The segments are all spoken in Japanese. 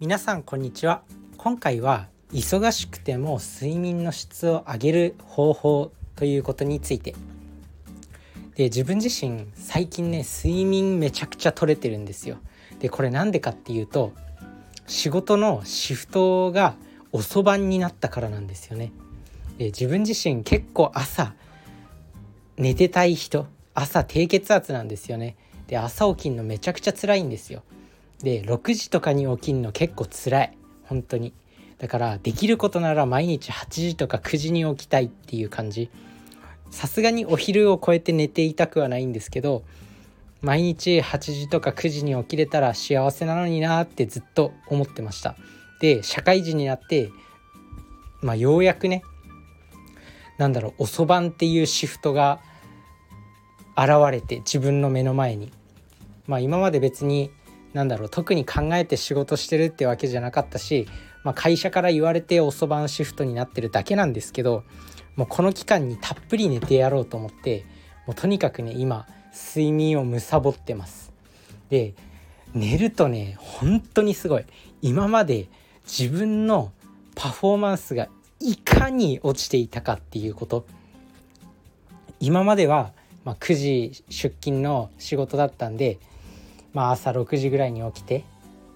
皆さんこんにちは。今回は忙しくても睡眠の質を上げる方法ということについて。で自分自身最近ね睡眠めちゃくちゃ取れてるんですよ。でこれなんでかっていうと仕事のシフトが遅番になったからなんですよね。で自分自身結構朝寝てたい人朝低血圧なんですよね。で朝起きんのめちゃくちゃ辛いんですよ。で6時とかに起きるの結構辛い。本当に。だからできることなら毎日8時とか9時に起きたいっていう感じ。さすがにお昼を超えて寝ていたくはないんですけど毎日8時とか9時に起きれたら幸せなのになってずっと思ってました。で社会人になってまあようやくねなんだろう遅番っていうシフトが現れて自分の目の前に。まあ今まで別になんだろう特に考えて仕事してるってわけじゃなかったし、まあ、会社から言われて遅番シフトになってるだけなんですけどもうこの期間にたっぷり寝てやろうと思ってもうとにかくね今睡眠を貪ってます。で寝るとね本当にすごい。今まで自分のパフォーマンスがいかに落ちていたかっていうこと。今までは、まあ、9時出勤の仕事だったんでまあ、朝6時ぐらいに起きて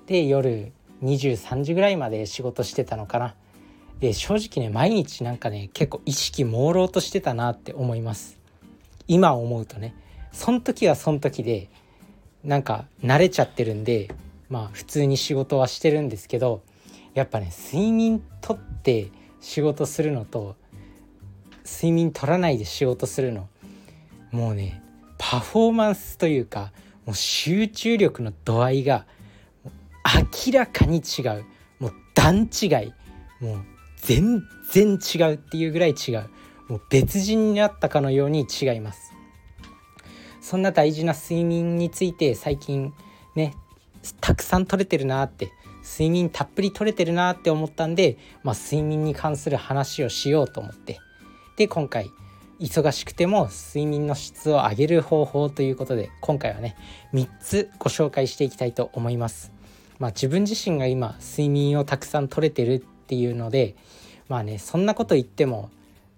で夜23時ぐらいまで仕事してたのかな。で正直ね毎日なんかね結構意識朦朧としてたなって思います。今思うとね。その時はその時でなんか慣れちゃってるんでまあ普通に仕事はしてるんですけどやっぱね睡眠とって仕事するのと睡眠取らないで仕事するのもうねパフォーマンスというかもう集中力の度合いが明らかに違う。もう段違い。もう全然違うっていうぐらい違う。もう別人になったかのように違います。そんな大事な睡眠について最近ねたくさん取れてるなって睡眠たっぷり取れてるなって思ったんで、まあ、睡眠に関する話をしようと思って。で今回忙しくても睡眠の質を上げる方法ということで今回はね3つご紹介していきたいと思います。まあ、自分自身が今睡眠をたくさん取れてるっていうのでまあねそんなこと言っても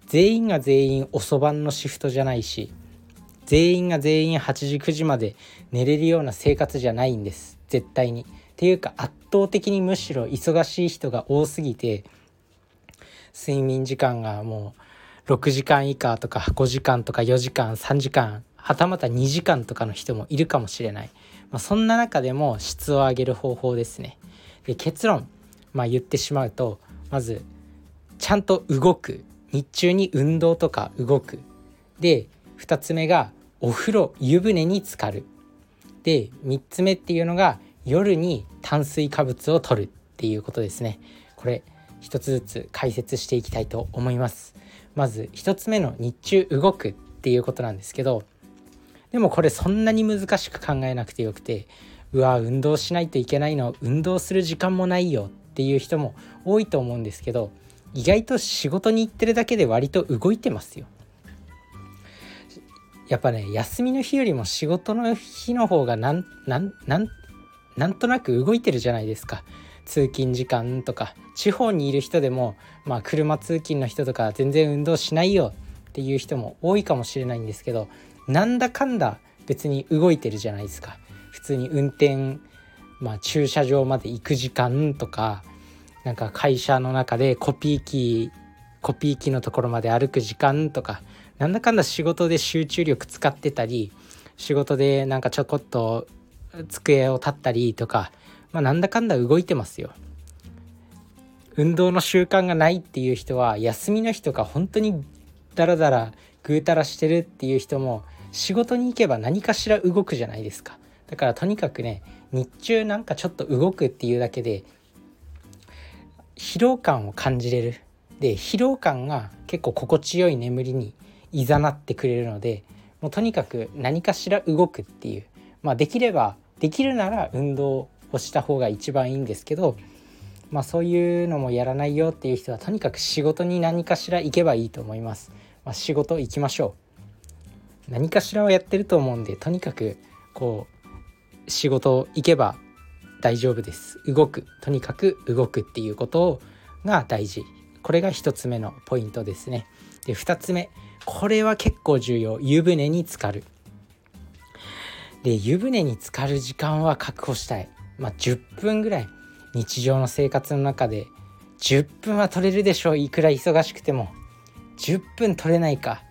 全員が全員遅番のシフトじゃないし全員が全員8時9時まで寝れるような生活じゃないんです絶対に。っていうか圧倒的にむしろ忙しい人が多すぎて睡眠時間がもう6時間以下とか5時間とか4時間3時間はたまた2時間とかの人もいるかもしれない、まあ、そんな中でも質を上げる方法ですね。で結論、まあ、言ってしまうとまずちゃんと動く。日中に運動とか動く。で2つ目がお風呂湯船に浸かる。で3つ目っていうのが夜に炭水化物を摂るっていうことですね。これ一つずつ解説していきたいと思います。まず1つ目の日中動くっていうことなんですけどでもこれそんなに難しく考えなくてよくてうわ運動しないといけないの運動する時間もないよっていう人も多いと思うんですけど意外と仕事に行ってるだけで割と動いてますよ。やっぱね休みの日よりも仕事の日の方がなんなんなんなんとなく動いてるじゃないですか。通勤時間とか地方にいる人でも、まあ、車通勤の人とか全然運動しないよっていう人も多いかもしれないんですけどなんだかんだ別に動いてるじゃないですか。普通に運転、まあ、駐車場まで行く時間とかなんか会社の中でコピー機コピー機のところまで歩く時間とかなんだかんだ仕事で集中力使ってたり仕事でなんかちょこっと机を立ったりとかまあ、なんだかんだ動いてますよ。運動の習慣がないっていう人は休みの日とか本当にダラダラぐうたらしてるっていう人も仕事に行けば何かしら動くじゃないですか。だからとにかくね日中なんかちょっと動くっていうだけで疲労感を感じれる。で疲労感が結構心地よい眠りにいざなってくれるのでもうとにかく何かしら動くっていうまあできればできるなら運動をした方が一番いいんですけど、まあ、そういうのもやらないよっていう人はとにかく仕事に何かしら行けばいいと思います。まあ、仕事行きましょう。何かしらはやってると思うんでとにかくこう仕事行けば大丈夫です。動く。とにかく動くっていうことが大事。これが1つ目のポイントですね。で2つ目。これは結構重要。湯船に浸かる。で湯船に浸かる時間は確保したい。まあ10分ぐらい日常の生活の中で10分は取れるでしょう。いくら忙しくても。10分取れないか。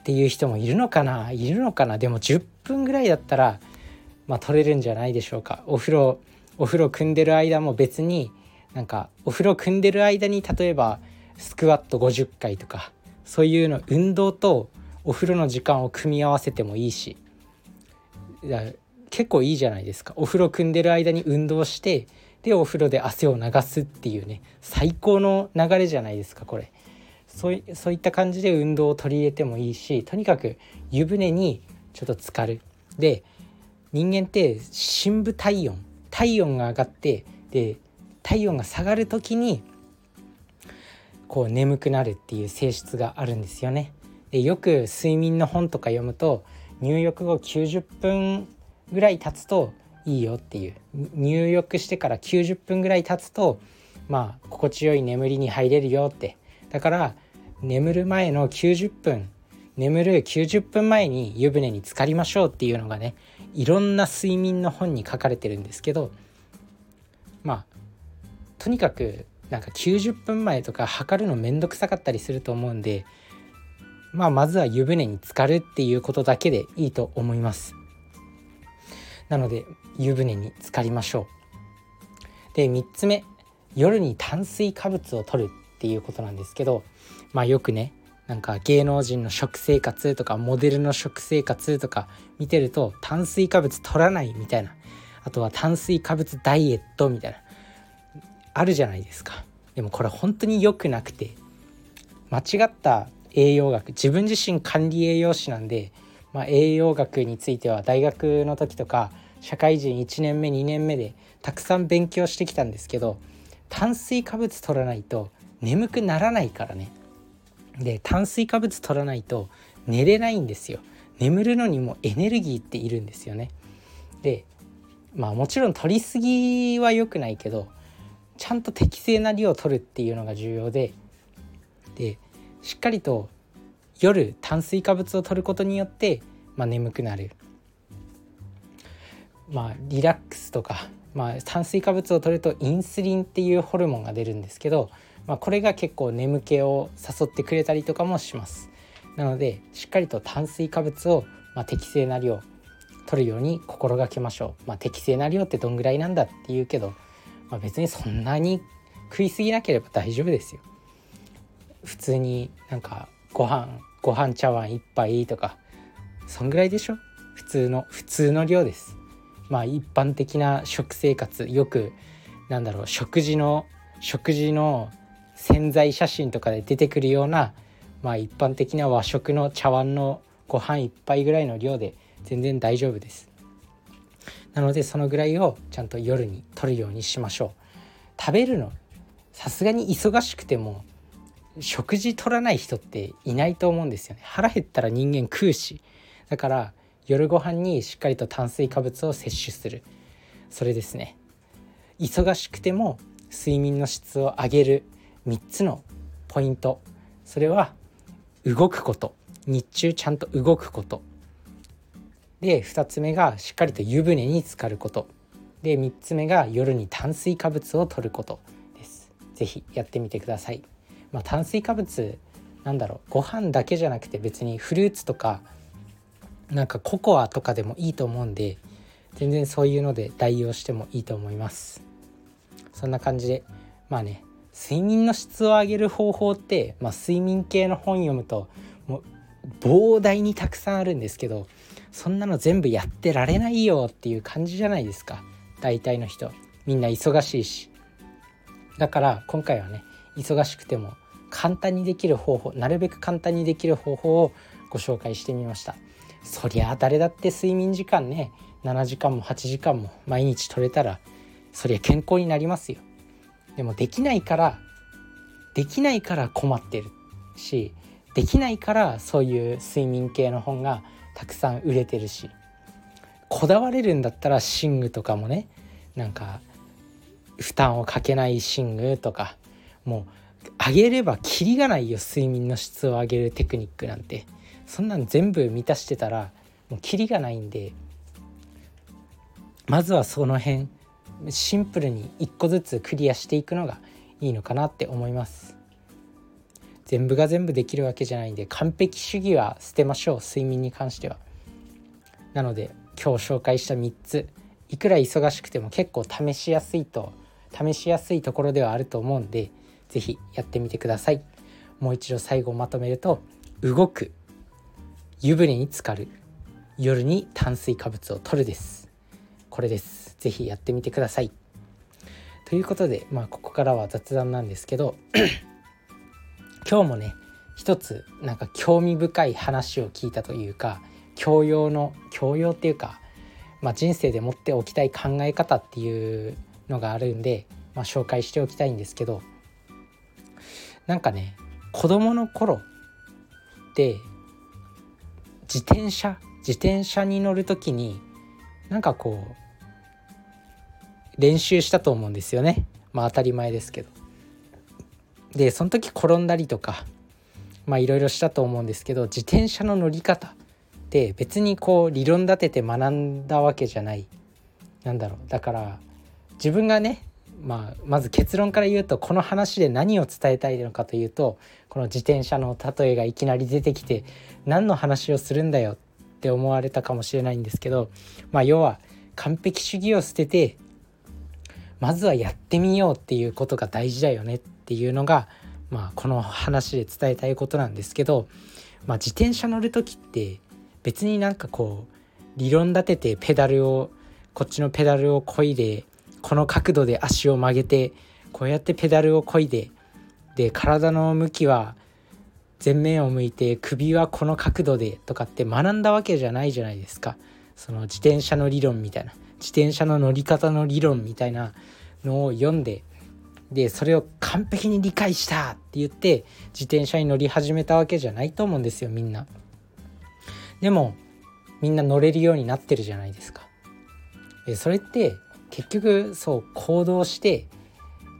っていう人もいるのかな。いるのかな。でも10分ぐらいだったらまあ取れるんじゃないでしょうか。お風呂お風呂組んでる間も別になんかお風呂組んでる間に例えばスクワット50回とかそういうの運動とお風呂の時間を組み合わせてもいいし。結構いいじゃないですか。お風呂組んでる間に運動してでお風呂で汗を流すっていうね最高の流れじゃないですかこれ。そういそういった感じで運動を取り入れてもいいしとにかく湯船にちょっと浸かる。で人間って深部体温体温が上がってで体温が下がる時にこう眠くなるっていう性質があるんですよね。でよく睡眠の本とか読むと入浴後90分ぐらい経つといいよっていう。入浴してから90分ぐらい経つとまあ心地よい眠りに入れるよって。だから眠る前の90分眠る90分前に湯船に浸かりましょうっていうのがねいろんな睡眠の本に書かれてるんですけどまあとにかくなんか90分前とか測るのめんどくさかったりすると思うんでまあまずは湯船に浸かるっていうことだけでいいと思います。なので湯船に浸かりましょう。で3つ目夜に炭水化物を摂るっていうことなんですけどまあよくねなんか芸能人の食生活とかモデルの食生活とか見てると炭水化物取らないみたいな。あとは炭水化物ダイエットみたいな。あるじゃないですか。でもこれ本当に良くなくて間違った栄養学自分自身管理栄養士なんで、まあ、栄養学については大学の時とか社会人1年目2年目でたくさん勉強してきたんですけど炭水化物取らないと眠くならないからね。で炭水化物取らないと寝れないんですよ。眠るのにもエネルギーっているんですよね。でまあもちろん取りすぎは良くないけどちゃんと適正な量を取るっていうのが重要ででしっかりと夜炭水化物を取ることによって、まあ、眠くなる。まあリラックスとか、まあ、炭水化物を取るとインスリンっていうホルモンが出るんですけどまあ、これが結構眠気を誘ってくれたりとかもします。なのでしっかりと炭水化物を、まあ、適正な量取るように心がけましょう、まあ、適正な量ってどんぐらいなんだっていうけど、まあ、別にそんなに食いすぎなければ大丈夫ですよ。普通になんかご飯ご飯茶碗1杯とかそんぐらいでしょ？普通の普通の量です。まあ一般的な食生活よくなんだろう食事の食事の潜在写真とかで出てくるような、まあ、一般的な和食の茶碗のご飯1杯ぐらいの量で全然大丈夫です。なのでそのぐらいをちゃんと夜にとるようにしましょう。食べるのさすがに忙しくても食事取らない人っていないと思うんですよね。腹減ったら人間食うし。だから夜ご飯にしっかりと炭水化物を摂取する。それですね。忙しくても睡眠の質を上げる。3つのポイント。それは動くこと。日中ちゃんと動くこと。で2つ目がしっかりと湯船に浸かること。で3つ目が夜に炭水化物を摂ることです。是非やってみてください、まあ、炭水化物なんだろうご飯だけじゃなくて別にフルーツとかなんかココアとかでもいいと思うんで全然そういうので代用してもいいと思います。そんな感じでまあね睡眠の質を上げる方法って、まあ、睡眠系の本読むともう膨大にたくさんあるんですけどそんなの全部やってられないよっていう感じじゃないですか。大体の人。みんな忙しいし。だから今回はね忙しくても簡単にできる方法なるべく簡単にできる方法をご紹介してみました。そりゃあ誰だって睡眠時間ね7時間も8時間も毎日取れたらそりゃ健康になりますよ。でもできないからできないから困ってる。しできないからそういう睡眠系の本がたくさん売れてるしこだわれるんだったら寝具とかもねなんか負担をかけない寝具とかもう上げればキリがないよ睡眠の質を上げるテクニックなんて。そんなん全部満たしてたらもうキリがないんでまずはその辺シンプルに一個ずつクリアしていくのがいいのかなって思います。全部が全部できるわけじゃないんで完璧主義は捨てましょう睡眠に関しては。なので今日紹介した3ついくら忙しくても結構試しやすいと試しやすいところではあると思うんで是非やってみてください。もう一度最後まとめると動く湯船に浸かる夜に炭水化物を摂るです。これです。是非やってみてください。ということでまあここからは雑談なんですけど 今日もね一つなんか興味深い話を聞いたというか教養の教養っていうか、まあ、人生で持っておきたい考え方っていうのがあるんで、まあ、紹介しておきたいんですけどなんかね子供の頃って自転車自転車に乗る時になんかこう練習したと思うんですよね。まあ当たり前ですけど。でその時転んだりとかまあいろいろしたと思うんですけど自転車の乗り方って別にこう理論立てて学んだわけじゃない。なんだろう。だから自分がねまあ、まず結論から言うとこの話で何を伝えたいのかというとこの自転車の例えがいきなり出てきて何の話をするんだよって思われたかもしれないんですけど、まあ、要は完璧主義を捨ててまずはやってみようっていうことが大事だよねっていうのが、まあ、この話で伝えたいことなんですけど、まあ、自転車乗る時って別になんかこう理論立ててペダルをこっちのペダルをこいでこの角度で足を曲げてこうやってペダルをこいでで体の向きは前面を向いて首はこの角度でとかって学んだわけじゃないじゃないですかその自転車の理論みたいな自転車の乗り方の理論みたいなのを読んででそれを完璧に理解したって言って自転車に乗り始めたわけじゃないと思うんですよみんな。でもみんな乗れるようになってるじゃないですか。それって結局そう行動して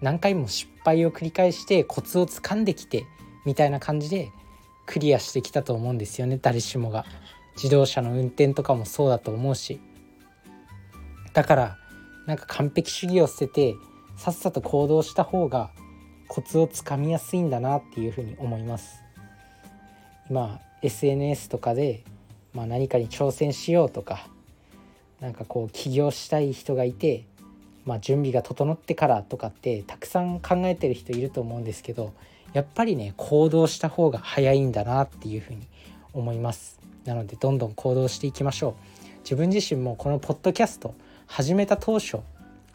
何回も失敗を繰り返してコツをつかんできてみたいな感じでクリアしてきたと思うんですよね誰しもが。自動車の運転とかもそうだと思うし。だからなんか完璧主義を捨ててさっさと行動した方がコツをつかみやすいんだなっていうふうに思います。今 SNS とかで、まあ、何かに挑戦しようとかなんかこう起業したい人がいて、まあ、準備が整ってからとかってたくさん考えてる人いると思うんですけどやっぱりね行動した方が早いんだなっていうふうに思います。なのでどんどん行動していきましょう。自分自身もこのポッドキャスト始めた当初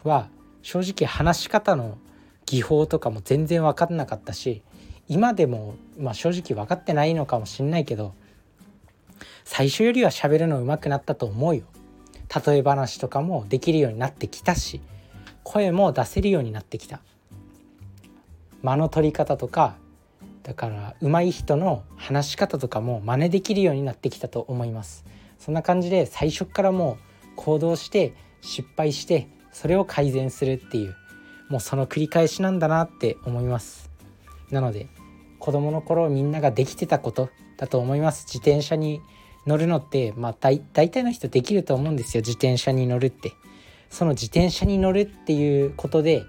は正直話し方の技法とかも全然分かんなかったし今でも、まあ、正直分かってないのかもしんないけど最初よりは喋るの上手くなったと思うよ。例え話とかもできるようになってきたし声も出せるようになってきた。間の取り方とかだから上手い人の話し方とかも真似できるようになってきたと思います。そんな感じで最初からもう行動して失敗してそれを改善するっていうもうその繰り返しなんだなって思います。なので子供の頃みんなができてたことだと思います。自転車に乗るのってまあ大体の人できると思うんですよ。自転車に乗るって。その自転車に乗るっていうことで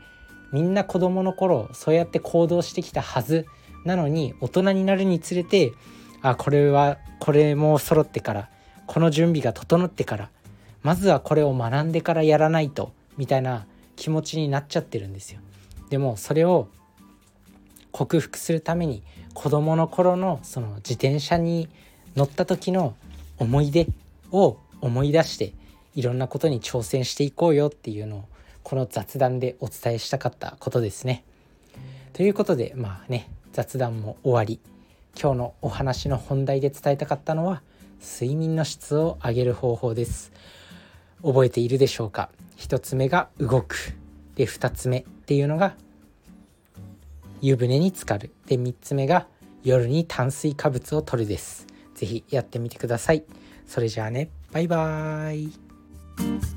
みんな子供の頃そうやって行動してきたはず。なのに大人になるにつれてあこれはこれも揃ってからこの準備が整ってからまずはこれを学んでからやらないとみたいな気持ちになっちゃってるんですよ。でもそれを克服するために子供の頃のその自転車に乗った時の思い出を思い出していろんなことに挑戦していこうよっていうのをこの雑談でお伝えしたかったことですね。ということでまあね雑談も終わり今日のお話の本題で伝えたかったのは睡眠の質を上げる方法です。覚えているでしょうか？1つ目が動くで2つ目っていうのが湯船に浸かるで3つ目が夜に炭水化物を摂るです。是非やってみてください。それじゃあねバイバーイ